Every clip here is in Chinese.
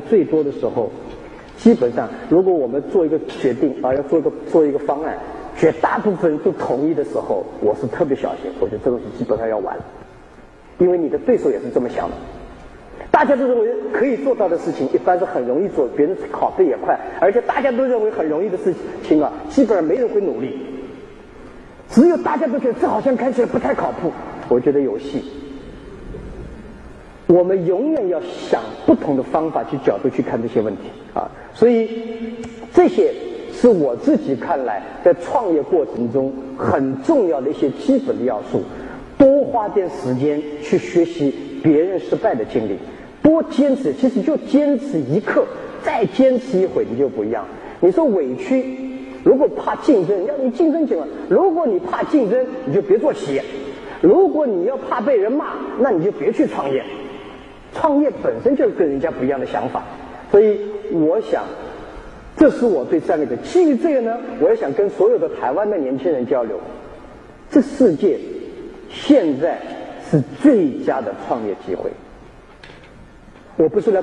最多的时候，基本上如果我们做一个决定啊，要做一个做一个方案，绝大部分人都同意的时候，我是特别小心，我觉得这东西基本上要完，因为你的对手也是这么想的。大家都认为可以做到的事情，一般是很容易做，别人考的也快，而且大家都认为很容易的事情啊，基本上没人会努力。只有大家都觉得这好像看起来不太靠谱，我觉得有戏。我们永远要想不同的方法去角度去看这些问题啊，所以这些是我自己看来在创业过程中很重要的一些基本的要素。多花点时间去学习别人失败的经历，多坚持，其实就坚持一刻，再坚持一会，你就不一样。你说委屈，如果怕竞争，要你竞争去嘛？如果你怕竞争，你就别做企业；如果你要怕被人骂，那你就别去创业。创业本身就是跟人家不一样的想法，所以我想，这是我对战略的。基于这个呢，我也想跟所有的台湾的年轻人交流。这世界现在是最佳的创业机会。我不是来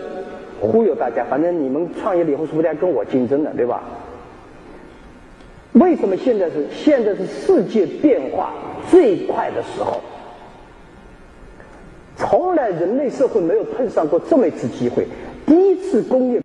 忽悠大家，反正你们创业了以后，说不定跟我竞争的，对吧？为什么现在是现在是世界变化最快的时候？从来人类社会没有碰上过这么一次机会，第一次工业。